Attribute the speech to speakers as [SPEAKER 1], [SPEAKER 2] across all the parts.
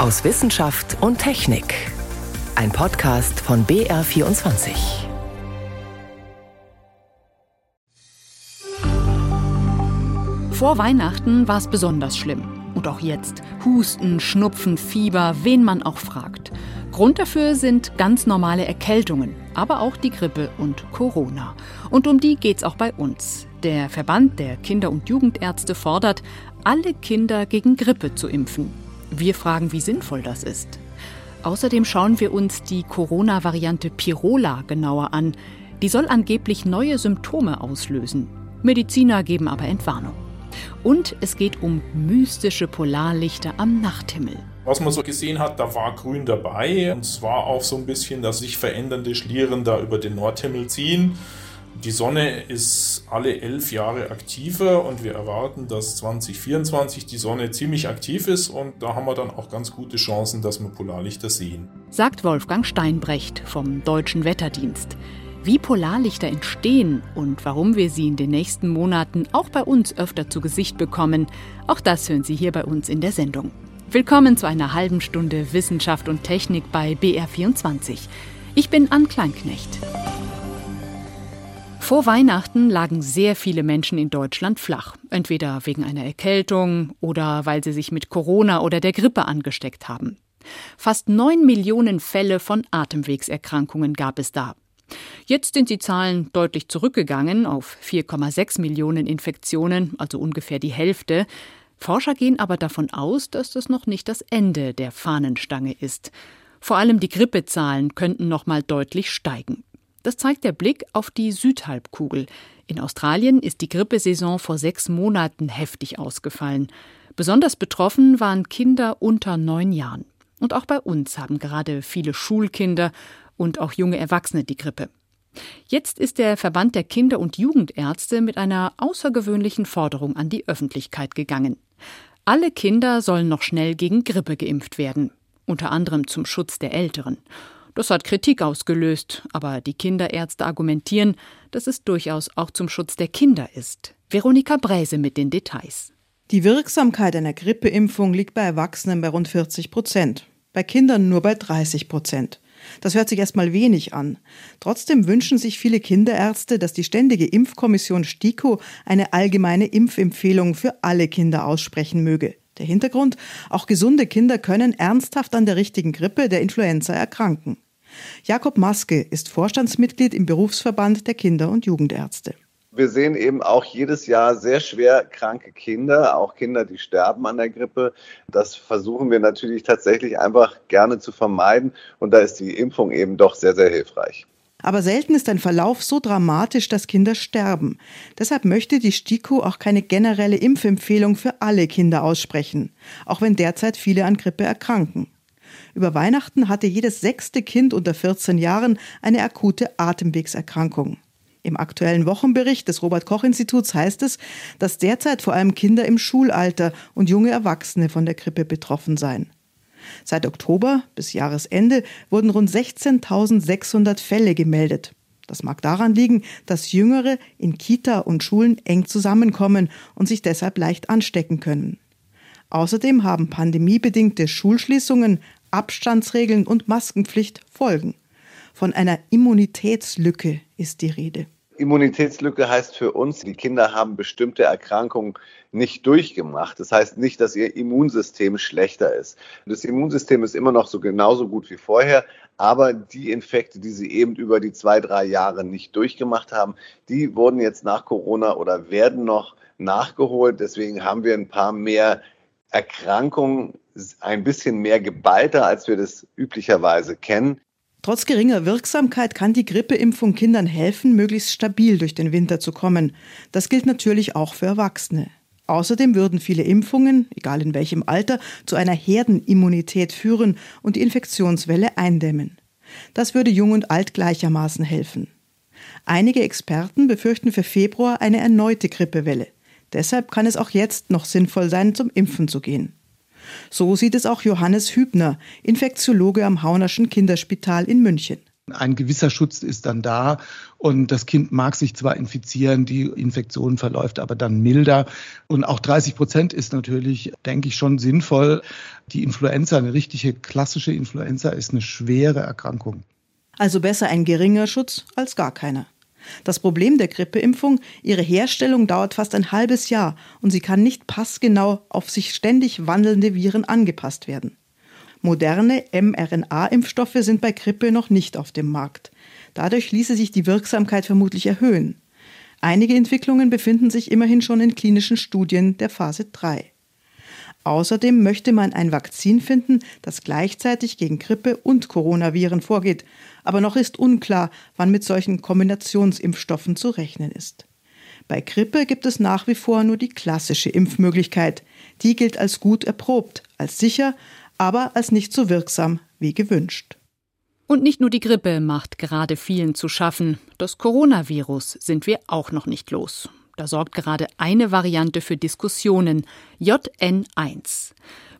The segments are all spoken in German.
[SPEAKER 1] aus Wissenschaft und Technik. Ein Podcast von BR24.
[SPEAKER 2] Vor Weihnachten war es besonders schlimm. Und auch jetzt. Husten, Schnupfen, Fieber, wen man auch fragt. Grund dafür sind ganz normale Erkältungen, aber auch die Grippe und Corona. Und um die geht's auch bei uns. Der Verband der Kinder- und Jugendärzte fordert, alle Kinder gegen Grippe zu impfen. Wir fragen, wie sinnvoll das ist. Außerdem schauen wir uns die Corona-Variante Pirola genauer an. Die soll angeblich neue Symptome auslösen. Mediziner geben aber Entwarnung. Und es geht um mystische Polarlichter am Nachthimmel.
[SPEAKER 3] Was man so gesehen hat, da war Grün dabei. Und zwar auch so ein bisschen, dass sich verändernde Schlieren da über den Nordhimmel ziehen. Die Sonne ist alle elf Jahre aktiver und wir erwarten, dass 2024 die Sonne ziemlich aktiv ist und da haben wir dann auch ganz gute Chancen, dass wir Polarlichter sehen.
[SPEAKER 2] Sagt Wolfgang Steinbrecht vom Deutschen Wetterdienst. Wie Polarlichter entstehen und warum wir sie in den nächsten Monaten auch bei uns öfter zu Gesicht bekommen, auch das hören Sie hier bei uns in der Sendung. Willkommen zu einer halben Stunde Wissenschaft und Technik bei BR24. Ich bin Ann Kleinknecht. Vor Weihnachten lagen sehr viele Menschen in Deutschland flach, entweder wegen einer Erkältung oder weil sie sich mit Corona oder der Grippe angesteckt haben. Fast neun Millionen Fälle von Atemwegserkrankungen gab es da. Jetzt sind die Zahlen deutlich zurückgegangen auf 4,6 Millionen Infektionen, also ungefähr die Hälfte. Forscher gehen aber davon aus, dass das noch nicht das Ende der Fahnenstange ist. Vor allem die Grippezahlen könnten noch mal deutlich steigen. Das zeigt der Blick auf die Südhalbkugel. In Australien ist die Grippesaison vor sechs Monaten heftig ausgefallen. Besonders betroffen waren Kinder unter neun Jahren. Und auch bei uns haben gerade viele Schulkinder und auch junge Erwachsene die Grippe. Jetzt ist der Verband der Kinder- und Jugendärzte mit einer außergewöhnlichen Forderung an die Öffentlichkeit gegangen. Alle Kinder sollen noch schnell gegen Grippe geimpft werden, unter anderem zum Schutz der Älteren. Das hat Kritik ausgelöst, aber die Kinderärzte argumentieren, dass es durchaus auch zum Schutz der Kinder ist. Veronika Bräse mit den Details.
[SPEAKER 4] Die Wirksamkeit einer Grippeimpfung liegt bei Erwachsenen bei rund 40 Prozent, bei Kindern nur bei 30 Prozent. Das hört sich erstmal wenig an. Trotzdem wünschen sich viele Kinderärzte, dass die Ständige Impfkommission STIKO eine allgemeine Impfempfehlung für alle Kinder aussprechen möge. Der Hintergrund, auch gesunde Kinder können ernsthaft an der richtigen Grippe, der Influenza, erkranken. Jakob Maske ist Vorstandsmitglied im Berufsverband der Kinder- und Jugendärzte.
[SPEAKER 5] Wir sehen eben auch jedes Jahr sehr schwer kranke Kinder, auch Kinder, die sterben an der Grippe. Das versuchen wir natürlich tatsächlich einfach gerne zu vermeiden. Und da ist die Impfung eben doch sehr, sehr hilfreich.
[SPEAKER 4] Aber selten ist ein Verlauf so dramatisch, dass Kinder sterben. Deshalb möchte die STIKO auch keine generelle Impfempfehlung für alle Kinder aussprechen, auch wenn derzeit viele an Grippe erkranken. Über Weihnachten hatte jedes sechste Kind unter 14 Jahren eine akute Atemwegserkrankung. Im aktuellen Wochenbericht des Robert Koch Instituts heißt es, dass derzeit vor allem Kinder im Schulalter und junge Erwachsene von der Grippe betroffen seien. Seit Oktober bis Jahresende wurden rund 16.600 Fälle gemeldet. Das mag daran liegen, dass Jüngere in Kita und Schulen eng zusammenkommen und sich deshalb leicht anstecken können. Außerdem haben pandemiebedingte Schulschließungen, Abstandsregeln und Maskenpflicht Folgen. Von einer Immunitätslücke ist die Rede.
[SPEAKER 5] Immunitätslücke heißt für uns, die Kinder haben bestimmte Erkrankungen nicht durchgemacht. Das heißt nicht, dass ihr Immunsystem schlechter ist. Das Immunsystem ist immer noch so genauso gut wie vorher, aber die Infekte, die sie eben über die zwei, drei Jahre nicht durchgemacht haben, die wurden jetzt nach Corona oder werden noch nachgeholt. Deswegen haben wir ein paar mehr Erkrankungen, ein bisschen mehr geballter, als wir das üblicherweise kennen.
[SPEAKER 4] Trotz geringer Wirksamkeit kann die Grippeimpfung Kindern helfen, möglichst stabil durch den Winter zu kommen. Das gilt natürlich auch für Erwachsene. Außerdem würden viele Impfungen, egal in welchem Alter, zu einer Herdenimmunität führen und die Infektionswelle eindämmen. Das würde jung und alt gleichermaßen helfen. Einige Experten befürchten für Februar eine erneute Grippewelle. Deshalb kann es auch jetzt noch sinnvoll sein, zum Impfen zu gehen. So sieht es auch Johannes Hübner, Infektiologe am Haunerschen Kinderspital in München.
[SPEAKER 6] Ein gewisser Schutz ist dann da und das Kind mag sich zwar infizieren, die Infektion verläuft aber dann milder. Und auch 30 Prozent ist natürlich, denke ich, schon sinnvoll. Die Influenza, eine richtige klassische Influenza, ist eine schwere Erkrankung.
[SPEAKER 4] Also besser ein geringer Schutz als gar keiner. Das Problem der Grippeimpfung, ihre Herstellung dauert fast ein halbes Jahr und sie kann nicht passgenau auf sich ständig wandelnde Viren angepasst werden. Moderne mRNA-Impfstoffe sind bei Grippe noch nicht auf dem Markt. Dadurch ließe sich die Wirksamkeit vermutlich erhöhen. Einige Entwicklungen befinden sich immerhin schon in klinischen Studien der Phase 3. Außerdem möchte man ein Vakzin finden, das gleichzeitig gegen Grippe und Coronaviren vorgeht, aber noch ist unklar, wann mit solchen Kombinationsimpfstoffen zu rechnen ist. Bei Grippe gibt es nach wie vor nur die klassische Impfmöglichkeit. Die gilt als gut erprobt, als sicher, aber als nicht so wirksam wie gewünscht.
[SPEAKER 2] Und nicht nur die Grippe macht gerade vielen zu schaffen. Das Coronavirus sind wir auch noch nicht los. Da sorgt gerade eine Variante für Diskussionen, JN1.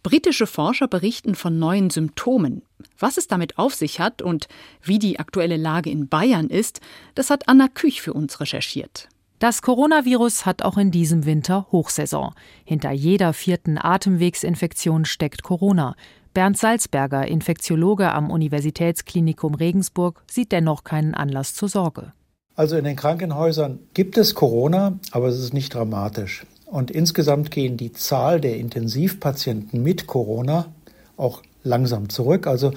[SPEAKER 2] Britische Forscher berichten von neuen Symptomen. Was es damit auf sich hat und wie die aktuelle Lage in Bayern ist, das hat Anna Küch für uns recherchiert.
[SPEAKER 7] Das Coronavirus hat auch in diesem Winter Hochsaison. Hinter jeder vierten Atemwegsinfektion steckt Corona. Bernd Salzberger, Infektiologe am Universitätsklinikum Regensburg, sieht dennoch keinen Anlass zur Sorge.
[SPEAKER 8] Also in den Krankenhäusern gibt es Corona, aber es ist nicht dramatisch. Und insgesamt gehen die Zahl der Intensivpatienten mit Corona auch langsam zurück. Also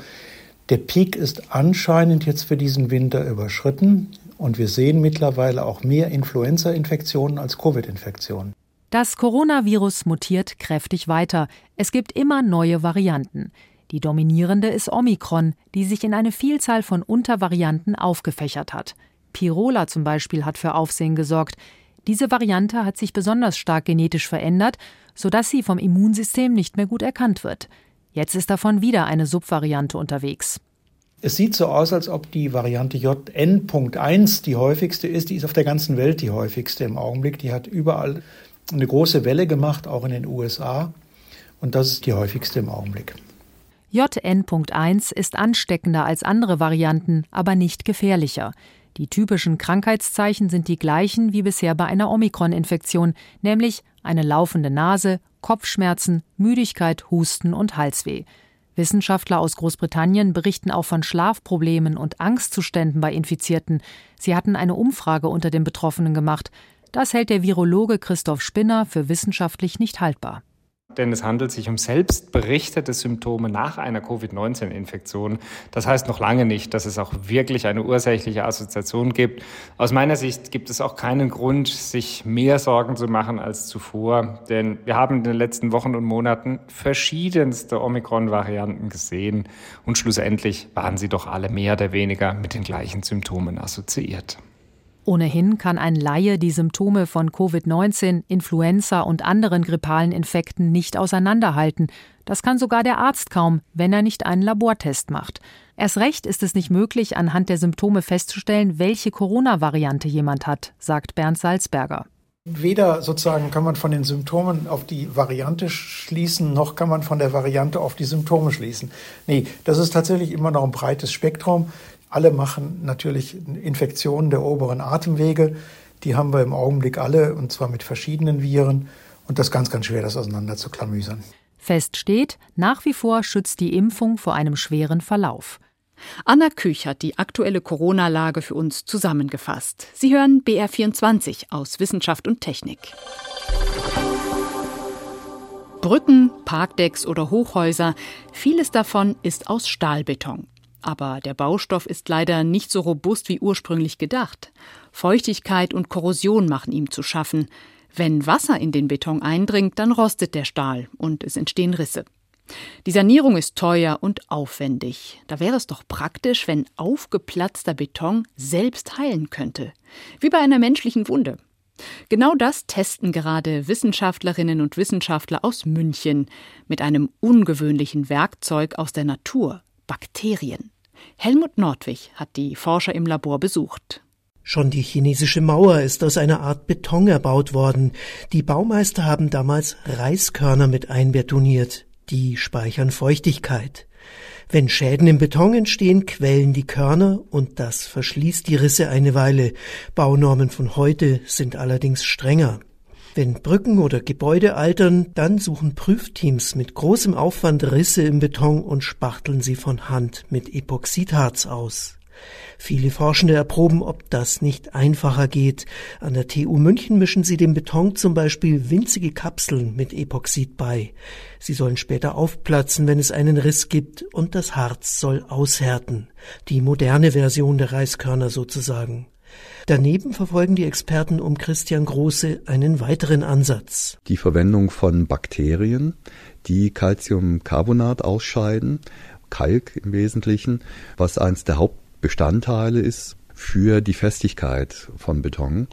[SPEAKER 8] der Peak ist anscheinend jetzt für diesen Winter überschritten und wir sehen mittlerweile auch mehr Influenza-Infektionen als Covid-Infektionen.
[SPEAKER 7] Das Coronavirus mutiert kräftig weiter. Es gibt immer neue Varianten. Die dominierende ist Omikron, die sich in eine Vielzahl von Untervarianten aufgefächert hat. Pirola zum Beispiel hat für Aufsehen gesorgt. Diese Variante hat sich besonders stark genetisch verändert, sodass sie vom Immunsystem nicht mehr gut erkannt wird. Jetzt ist davon wieder eine Subvariante unterwegs.
[SPEAKER 8] Es sieht so aus, als ob die Variante JN.1 die häufigste ist. Die ist auf der ganzen Welt die häufigste im Augenblick. Die hat überall eine große Welle gemacht, auch in den USA. Und das ist die häufigste im Augenblick.
[SPEAKER 7] JN.1 ist ansteckender als andere Varianten, aber nicht gefährlicher. Die typischen Krankheitszeichen sind die gleichen wie bisher bei einer Omikron-Infektion, nämlich eine laufende Nase, Kopfschmerzen, Müdigkeit, Husten und Halsweh. Wissenschaftler aus Großbritannien berichten auch von Schlafproblemen und Angstzuständen bei Infizierten. Sie hatten eine Umfrage unter den Betroffenen gemacht. Das hält der Virologe Christoph Spinner für wissenschaftlich nicht haltbar
[SPEAKER 9] denn es handelt sich um selbstberichtete Symptome nach einer Covid-19-Infektion. Das heißt noch lange nicht, dass es auch wirklich eine ursächliche Assoziation gibt. Aus meiner Sicht gibt es auch keinen Grund, sich mehr Sorgen zu machen als zuvor, denn wir haben in den letzten Wochen und Monaten verschiedenste Omikron-Varianten gesehen und schlussendlich waren sie doch alle mehr oder weniger mit den gleichen Symptomen assoziiert.
[SPEAKER 7] Ohnehin kann ein Laie die Symptome von Covid-19, Influenza und anderen grippalen Infekten nicht auseinanderhalten. Das kann sogar der Arzt kaum, wenn er nicht einen Labortest macht. Erst recht ist es nicht möglich, anhand der Symptome festzustellen, welche Corona-Variante jemand hat, sagt Bernd Salzberger.
[SPEAKER 8] Weder sozusagen kann man von den Symptomen auf die Variante schließen, noch kann man von der Variante auf die Symptome schließen. Nee, das ist tatsächlich immer noch ein breites Spektrum. Alle machen natürlich Infektionen der oberen Atemwege. Die haben wir im Augenblick alle, und zwar mit verschiedenen Viren. Und das ist ganz, ganz schwer, das auseinander zu klamüsern.
[SPEAKER 7] Fest steht, nach wie vor schützt die Impfung vor einem schweren Verlauf.
[SPEAKER 2] Anna Küch hat die aktuelle Corona-Lage für uns zusammengefasst. Sie hören BR24 aus Wissenschaft und Technik. Brücken, Parkdecks oder Hochhäuser, vieles davon ist aus Stahlbeton. Aber der Baustoff ist leider nicht so robust wie ursprünglich gedacht. Feuchtigkeit und Korrosion machen ihm zu schaffen. Wenn Wasser in den Beton eindringt, dann rostet der Stahl und es entstehen Risse. Die Sanierung ist teuer und aufwendig. Da wäre es doch praktisch, wenn aufgeplatzter Beton selbst heilen könnte. Wie bei einer menschlichen Wunde. Genau das testen gerade Wissenschaftlerinnen und Wissenschaftler aus München mit einem ungewöhnlichen Werkzeug aus der Natur, Bakterien. Helmut Nordwig hat die Forscher im Labor besucht.
[SPEAKER 10] Schon die chinesische Mauer ist aus einer Art Beton erbaut worden. Die Baumeister haben damals Reiskörner mit einbetoniert. Die speichern Feuchtigkeit. Wenn Schäden im Beton entstehen, quellen die Körner und das verschließt die Risse eine Weile. Baunormen von heute sind allerdings strenger. Wenn Brücken oder Gebäude altern, dann suchen Prüfteams mit großem Aufwand Risse im Beton und spachteln sie von Hand mit Epoxidharz aus. Viele Forschende erproben, ob das nicht einfacher geht. An der TU München mischen sie dem Beton zum Beispiel winzige Kapseln mit Epoxid bei. Sie sollen später aufplatzen, wenn es einen Riss gibt, und das Harz soll aushärten. Die moderne Version der Reiskörner sozusagen. Daneben verfolgen die Experten um Christian Große einen weiteren Ansatz.
[SPEAKER 11] Die Verwendung von Bakterien, die Calciumcarbonat ausscheiden, Kalk im Wesentlichen, was eines der Hauptbestandteile ist für die Festigkeit von Beton.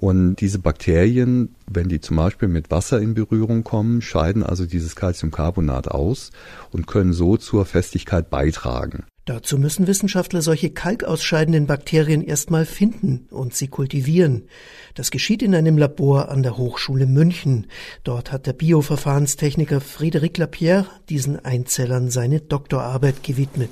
[SPEAKER 11] Und diese Bakterien, wenn die zum Beispiel mit Wasser in Berührung kommen, scheiden also dieses Calciumcarbonat aus und können so zur Festigkeit beitragen.
[SPEAKER 10] Dazu müssen Wissenschaftler solche kalkausscheidenden Bakterien erstmal finden und sie kultivieren. Das geschieht in einem Labor an der Hochschule München. Dort hat der Bioverfahrenstechniker Frédéric Lapierre diesen Einzellern seine Doktorarbeit gewidmet.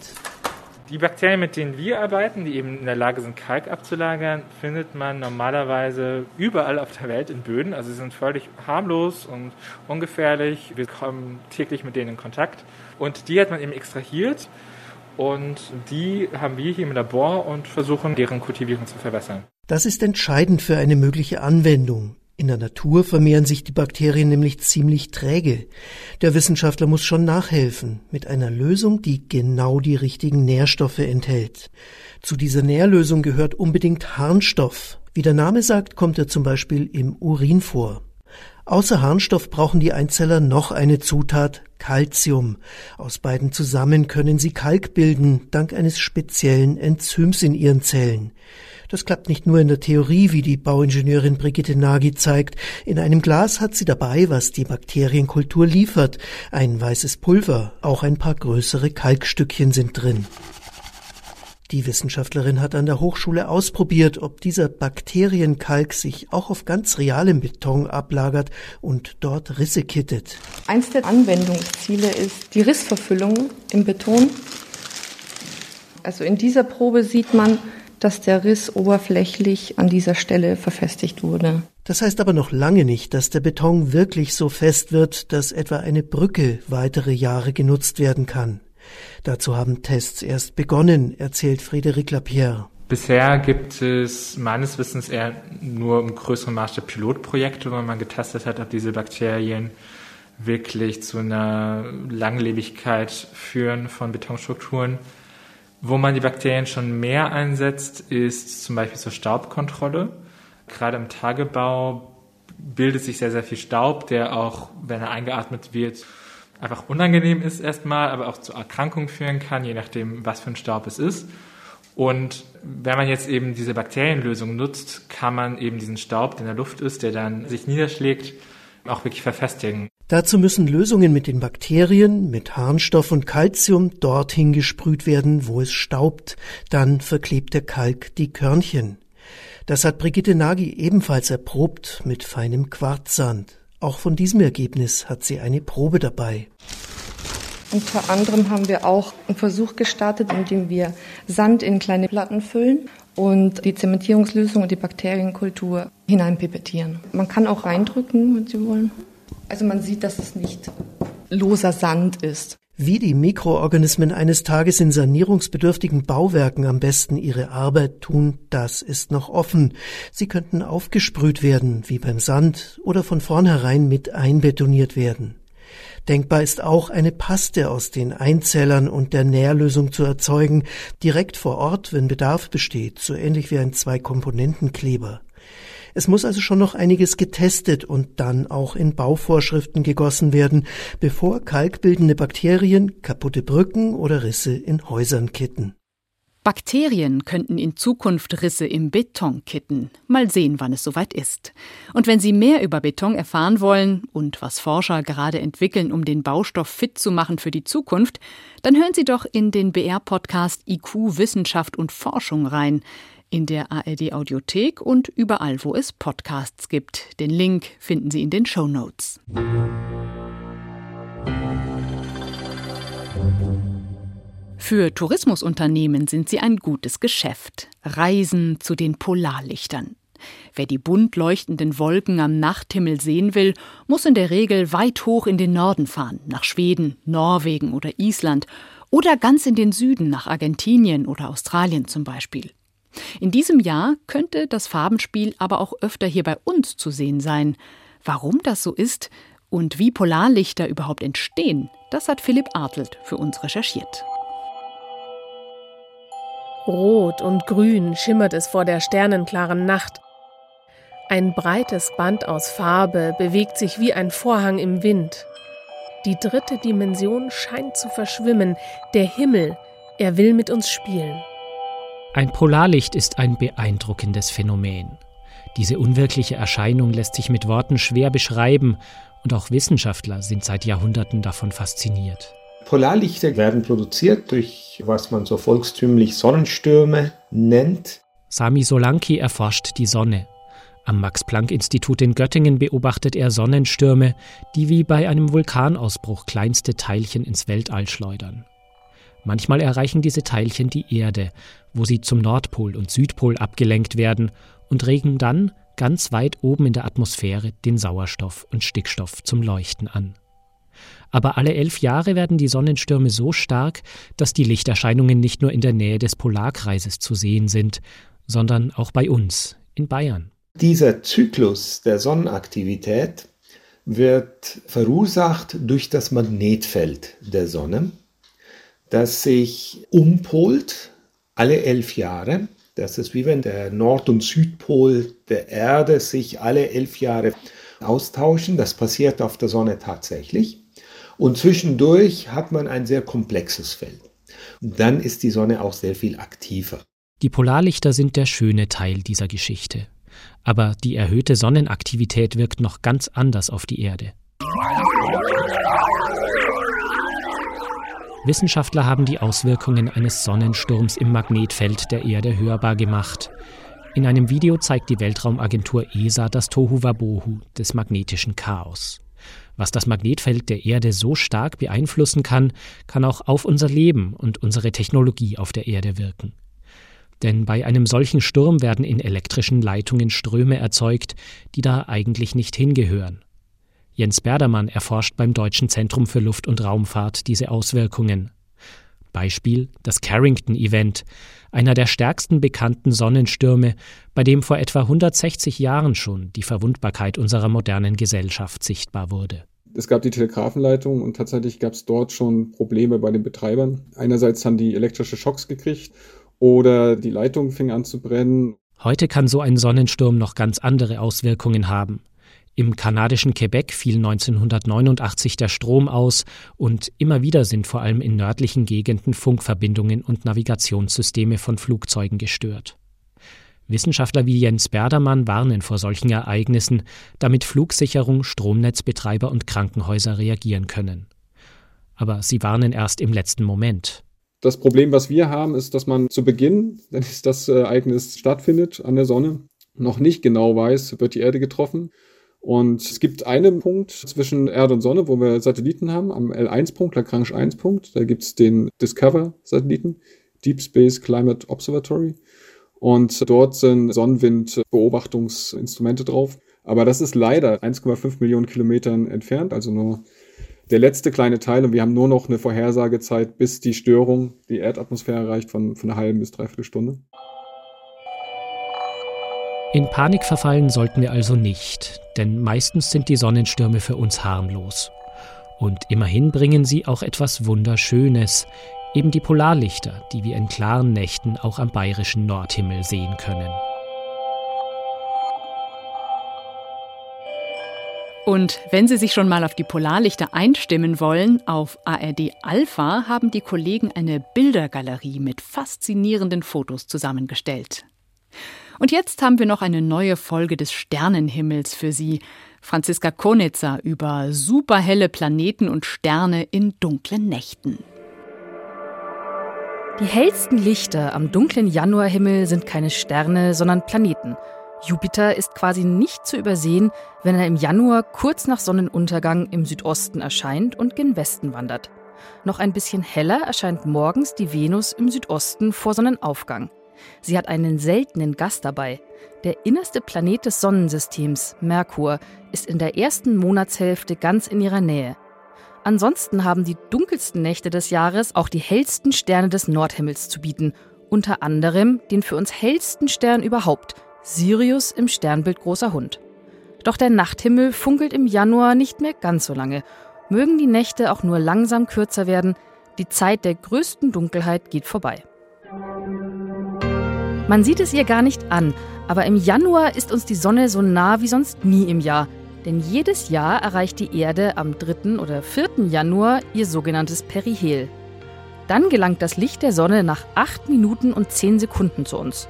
[SPEAKER 12] Die Bakterien, mit denen wir arbeiten, die eben in der Lage sind, Kalk abzulagern, findet man normalerweise überall auf der Welt in Böden. Also sie sind völlig harmlos und ungefährlich. Wir kommen täglich mit denen in Kontakt. Und die hat man eben extrahiert und die haben wir hier im Labor und versuchen, deren Kultivierung zu verbessern.
[SPEAKER 10] Das ist entscheidend für eine mögliche Anwendung. In der Natur vermehren sich die Bakterien nämlich ziemlich träge. Der Wissenschaftler muss schon nachhelfen mit einer Lösung, die genau die richtigen Nährstoffe enthält. Zu dieser Nährlösung gehört unbedingt Harnstoff. Wie der Name sagt, kommt er zum Beispiel im Urin vor. Außer Harnstoff brauchen die Einzeller noch eine Zutat, Calcium. Aus beiden zusammen können sie Kalk bilden, dank eines speziellen Enzyms in ihren Zellen. Das klappt nicht nur in der Theorie, wie die Bauingenieurin Brigitte Nagy zeigt. In einem Glas hat sie dabei, was die Bakterienkultur liefert. Ein weißes Pulver, auch ein paar größere Kalkstückchen sind drin. Die Wissenschaftlerin hat an der Hochschule ausprobiert, ob dieser Bakterienkalk sich auch auf ganz realem Beton ablagert und dort Risse kittet.
[SPEAKER 13] Eins der Anwendungsziele ist die Rissverfüllung im Beton. Also in dieser Probe sieht man, dass der Riss oberflächlich an dieser Stelle verfestigt wurde.
[SPEAKER 10] Das heißt aber noch lange nicht, dass der Beton wirklich so fest wird, dass etwa eine Brücke weitere Jahre genutzt werden kann. Dazu haben Tests erst begonnen, erzählt Frédéric Lapierre.
[SPEAKER 12] Bisher gibt es meines Wissens eher nur im größeren Maßstab Pilotprojekte, wo man getestet hat, ob diese Bakterien wirklich zu einer Langlebigkeit führen von Betonstrukturen. Wo man die Bakterien schon mehr einsetzt, ist zum Beispiel zur Staubkontrolle. Gerade im Tagebau bildet sich sehr, sehr viel Staub, der auch, wenn er eingeatmet wird, einfach unangenehm ist erstmal, aber auch zu Erkrankungen führen kann, je nachdem, was für ein Staub es ist. Und wenn man jetzt eben diese Bakterienlösung nutzt, kann man eben diesen Staub, der in der Luft ist, der dann sich niederschlägt, auch wirklich verfestigen.
[SPEAKER 10] Dazu müssen Lösungen mit den Bakterien, mit Harnstoff und Calcium dorthin gesprüht werden, wo es staubt. Dann verklebt der Kalk die Körnchen. Das hat Brigitte Nagy ebenfalls erprobt mit feinem Quarzsand. Auch von diesem Ergebnis hat sie eine Probe dabei.
[SPEAKER 13] Unter anderem haben wir auch einen Versuch gestartet, in dem wir Sand in kleine Platten füllen und die Zementierungslösung und die Bakterienkultur hineinpipettieren. Man kann auch reindrücken, wenn Sie wollen. Also man sieht, dass es nicht loser Sand ist.
[SPEAKER 10] Wie die Mikroorganismen eines Tages in sanierungsbedürftigen Bauwerken am besten ihre Arbeit tun, das ist noch offen. Sie könnten aufgesprüht werden, wie beim Sand, oder von vornherein mit einbetoniert werden. Denkbar ist auch, eine Paste aus den Einzellern und der Nährlösung zu erzeugen, direkt vor Ort, wenn Bedarf besteht, so ähnlich wie ein Zwei-Komponenten-Kleber. Es muss also schon noch einiges getestet und dann auch in Bauvorschriften gegossen werden, bevor kalkbildende Bakterien kaputte Brücken oder Risse in Häusern kitten.
[SPEAKER 2] Bakterien könnten in Zukunft Risse im Beton kitten. Mal sehen, wann es soweit ist. Und wenn Sie mehr über Beton erfahren wollen und was Forscher gerade entwickeln, um den Baustoff fit zu machen für die Zukunft, dann hören Sie doch in den BR-Podcast IQ Wissenschaft und Forschung rein in der ARD Audiothek und überall, wo es Podcasts gibt. Den Link finden Sie in den Show Notes. Für Tourismusunternehmen sind sie ein gutes Geschäft. Reisen zu den Polarlichtern. Wer die bunt leuchtenden Wolken am Nachthimmel sehen will, muss in der Regel weit hoch in den Norden fahren, nach Schweden, Norwegen oder Island oder ganz in den Süden, nach Argentinien oder Australien zum Beispiel. In diesem Jahr könnte das Farbenspiel aber auch öfter hier bei uns zu sehen sein. Warum das so ist und wie Polarlichter überhaupt entstehen, das hat Philipp Artelt für uns recherchiert.
[SPEAKER 14] Rot und grün schimmert es vor der sternenklaren Nacht. Ein breites Band aus Farbe bewegt sich wie ein Vorhang im Wind. Die dritte Dimension scheint zu verschwimmen. Der Himmel, er will mit uns spielen.
[SPEAKER 15] Ein Polarlicht ist ein beeindruckendes Phänomen. Diese unwirkliche Erscheinung lässt sich mit Worten schwer beschreiben und auch Wissenschaftler sind seit Jahrhunderten davon fasziniert.
[SPEAKER 16] Polarlichter werden produziert durch, was man so volkstümlich Sonnenstürme nennt.
[SPEAKER 15] Sami Solanki erforscht die Sonne am Max-Planck-Institut in Göttingen beobachtet er Sonnenstürme, die wie bei einem Vulkanausbruch kleinste Teilchen ins Weltall schleudern. Manchmal erreichen diese Teilchen die Erde, wo sie zum Nordpol und Südpol abgelenkt werden und regen dann ganz weit oben in der Atmosphäre den Sauerstoff und Stickstoff zum Leuchten an. Aber alle elf Jahre werden die Sonnenstürme so stark, dass die Lichterscheinungen nicht nur in der Nähe des Polarkreises zu sehen sind, sondern auch bei uns in Bayern.
[SPEAKER 16] Dieser Zyklus der Sonnenaktivität wird verursacht durch das Magnetfeld der Sonne, das sich umpolt alle elf Jahre. Das ist wie wenn der Nord- und Südpol der Erde sich alle elf Jahre austauschen. Das passiert auf der Sonne tatsächlich. Und zwischendurch hat man ein sehr komplexes Feld. Und dann ist die Sonne auch sehr viel aktiver.
[SPEAKER 15] Die Polarlichter sind der schöne Teil dieser Geschichte. Aber die erhöhte Sonnenaktivität wirkt noch ganz anders auf die Erde. Wissenschaftler haben die Auswirkungen eines Sonnensturms im Magnetfeld der Erde hörbar gemacht. In einem Video zeigt die Weltraumagentur ESA das Tohuwabohu des magnetischen Chaos. Was das Magnetfeld der Erde so stark beeinflussen kann, kann auch auf unser Leben und unsere Technologie auf der Erde wirken. Denn bei einem solchen Sturm werden in elektrischen Leitungen Ströme erzeugt, die da eigentlich nicht hingehören. Jens Berdermann erforscht beim Deutschen Zentrum für Luft- und Raumfahrt diese Auswirkungen. Beispiel das Carrington-Event, einer der stärksten bekannten Sonnenstürme, bei dem vor etwa 160 Jahren schon die Verwundbarkeit unserer modernen Gesellschaft sichtbar wurde.
[SPEAKER 17] Es gab die Telegrafenleitung und tatsächlich gab es dort schon Probleme bei den Betreibern. Einerseits haben die elektrische Schocks gekriegt oder die Leitung fing an zu brennen.
[SPEAKER 15] Heute kann so ein Sonnensturm noch ganz andere Auswirkungen haben. Im kanadischen Quebec fiel 1989 der Strom aus und immer wieder sind vor allem in nördlichen Gegenden Funkverbindungen und Navigationssysteme von Flugzeugen gestört. Wissenschaftler wie Jens Berdermann warnen vor solchen Ereignissen, damit Flugsicherung, Stromnetzbetreiber und Krankenhäuser reagieren können. Aber sie warnen erst im letzten Moment.
[SPEAKER 17] Das Problem, was wir haben, ist, dass man zu Beginn, wenn das Ereignis stattfindet an der Sonne, noch nicht genau weiß, wird die Erde getroffen. Und es gibt einen Punkt zwischen Erde und Sonne, wo wir Satelliten haben, am L1-Punkt, Lagrange 1-Punkt. Da gibt es den Discover-Satelliten, Deep Space Climate Observatory. Und dort sind Sonnenwindbeobachtungsinstrumente drauf. Aber das ist leider 1,5 Millionen Kilometern entfernt, also nur der letzte kleine Teil. Und wir haben nur noch eine Vorhersagezeit, bis die Störung die Erdatmosphäre erreicht von, von einer halben bis dreiviertel Stunde.
[SPEAKER 15] In Panik verfallen sollten wir also nicht, denn meistens sind die Sonnenstürme für uns harmlos. Und immerhin bringen sie auch etwas Wunderschönes, eben die Polarlichter, die wir in klaren Nächten auch am bayerischen Nordhimmel sehen können.
[SPEAKER 2] Und wenn Sie sich schon mal auf die Polarlichter einstimmen wollen, auf ARD Alpha haben die Kollegen eine Bildergalerie mit faszinierenden Fotos zusammengestellt. Und jetzt haben wir noch eine neue Folge des Sternenhimmels für Sie. Franziska Konitzer über superhelle Planeten und Sterne in dunklen Nächten.
[SPEAKER 18] Die hellsten Lichter am dunklen Januarhimmel sind keine Sterne, sondern Planeten. Jupiter ist quasi nicht zu übersehen, wenn er im Januar kurz nach Sonnenuntergang im Südosten erscheint und gen Westen wandert. Noch ein bisschen heller erscheint morgens die Venus im Südosten vor Sonnenaufgang. Sie hat einen seltenen Gast dabei. Der innerste Planet des Sonnensystems, Merkur, ist in der ersten Monatshälfte ganz in ihrer Nähe. Ansonsten haben die dunkelsten Nächte des Jahres auch die hellsten Sterne des Nordhimmels zu bieten, unter anderem den für uns hellsten Stern überhaupt, Sirius im Sternbild Großer Hund. Doch der Nachthimmel funkelt im Januar nicht mehr ganz so lange. Mögen die Nächte auch nur langsam kürzer werden, die Zeit der größten Dunkelheit geht vorbei. Man sieht es ihr gar nicht an, aber im Januar ist uns die Sonne so nah wie sonst nie im Jahr. Denn jedes Jahr erreicht die Erde am 3. oder 4. Januar ihr sogenanntes Perihel. Dann gelangt das Licht der Sonne nach 8 Minuten und 10 Sekunden zu uns.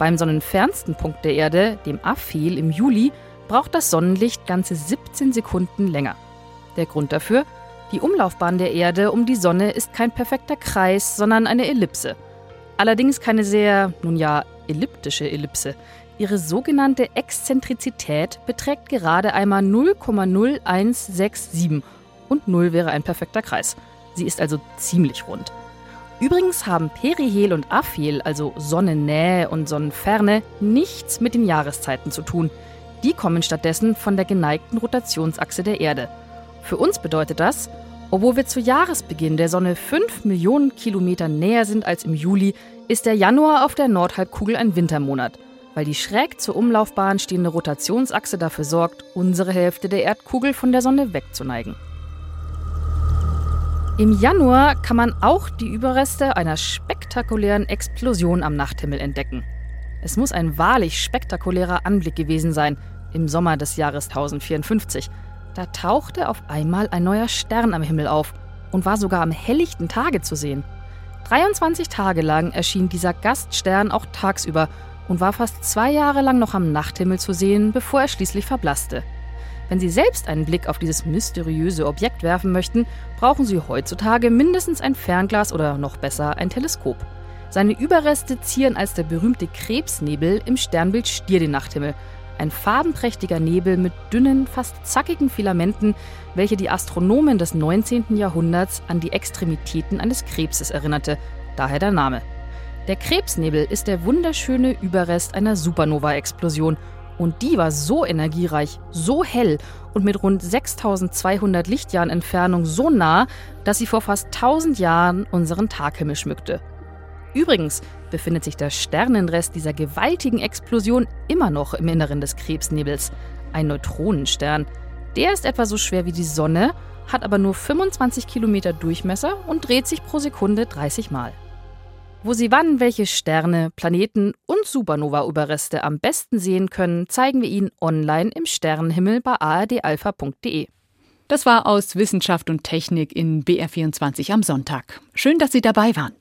[SPEAKER 18] Beim sonnenfernsten Punkt der Erde, dem Aphel im Juli, braucht das Sonnenlicht ganze 17 Sekunden länger. Der Grund dafür? Die Umlaufbahn der Erde um die Sonne ist kein perfekter Kreis, sondern eine Ellipse. Allerdings keine sehr, nun ja, elliptische Ellipse. Ihre sogenannte Exzentrizität beträgt gerade einmal 0,0167 und 0 wäre ein perfekter Kreis. Sie ist also ziemlich rund. Übrigens haben Perihel und Aphel, also Sonnennähe und Sonnenferne, nichts mit den Jahreszeiten zu tun. Die kommen stattdessen von der geneigten Rotationsachse der Erde. Für uns bedeutet das, obwohl wir zu Jahresbeginn der Sonne 5 Millionen Kilometer näher sind als im Juli, ist der Januar auf der Nordhalbkugel ein Wintermonat, weil die schräg zur Umlaufbahn stehende Rotationsachse dafür sorgt, unsere Hälfte der Erdkugel von der Sonne wegzuneigen. Im Januar kann man auch die Überreste einer spektakulären Explosion am Nachthimmel entdecken. Es muss ein wahrlich spektakulärer Anblick gewesen sein im Sommer des Jahres 1054. Da tauchte auf einmal ein neuer Stern am Himmel auf und war sogar am helllichten Tage zu sehen. 23 Tage lang erschien dieser Gaststern auch tagsüber und war fast zwei Jahre lang noch am Nachthimmel zu sehen, bevor er schließlich verblasste. Wenn Sie selbst einen Blick auf dieses mysteriöse Objekt werfen möchten, brauchen Sie heutzutage mindestens ein Fernglas oder noch besser ein Teleskop. Seine Überreste zieren als der berühmte Krebsnebel im Sternbild Stier den Nachthimmel. Ein farbenprächtiger Nebel mit dünnen, fast zackigen Filamenten, welche die Astronomen des 19. Jahrhunderts an die Extremitäten eines Krebses erinnerte, daher der Name. Der Krebsnebel ist der wunderschöne Überrest einer Supernova-Explosion und die war so energiereich, so hell und mit rund 6200 Lichtjahren Entfernung so nah, dass sie vor fast 1000 Jahren unseren Taghimmel schmückte. Übrigens befindet sich der Sternenrest dieser gewaltigen Explosion immer noch im Inneren des Krebsnebels, ein Neutronenstern. Der ist etwa so schwer wie die Sonne, hat aber nur 25 Kilometer Durchmesser und dreht sich pro Sekunde 30 Mal. Wo Sie wann welche Sterne, Planeten und Supernova-Überreste am besten sehen können, zeigen wir Ihnen online im Sternenhimmel bei ardalpha.de.
[SPEAKER 2] Das war aus Wissenschaft und Technik in BR24 am Sonntag. Schön, dass Sie dabei waren.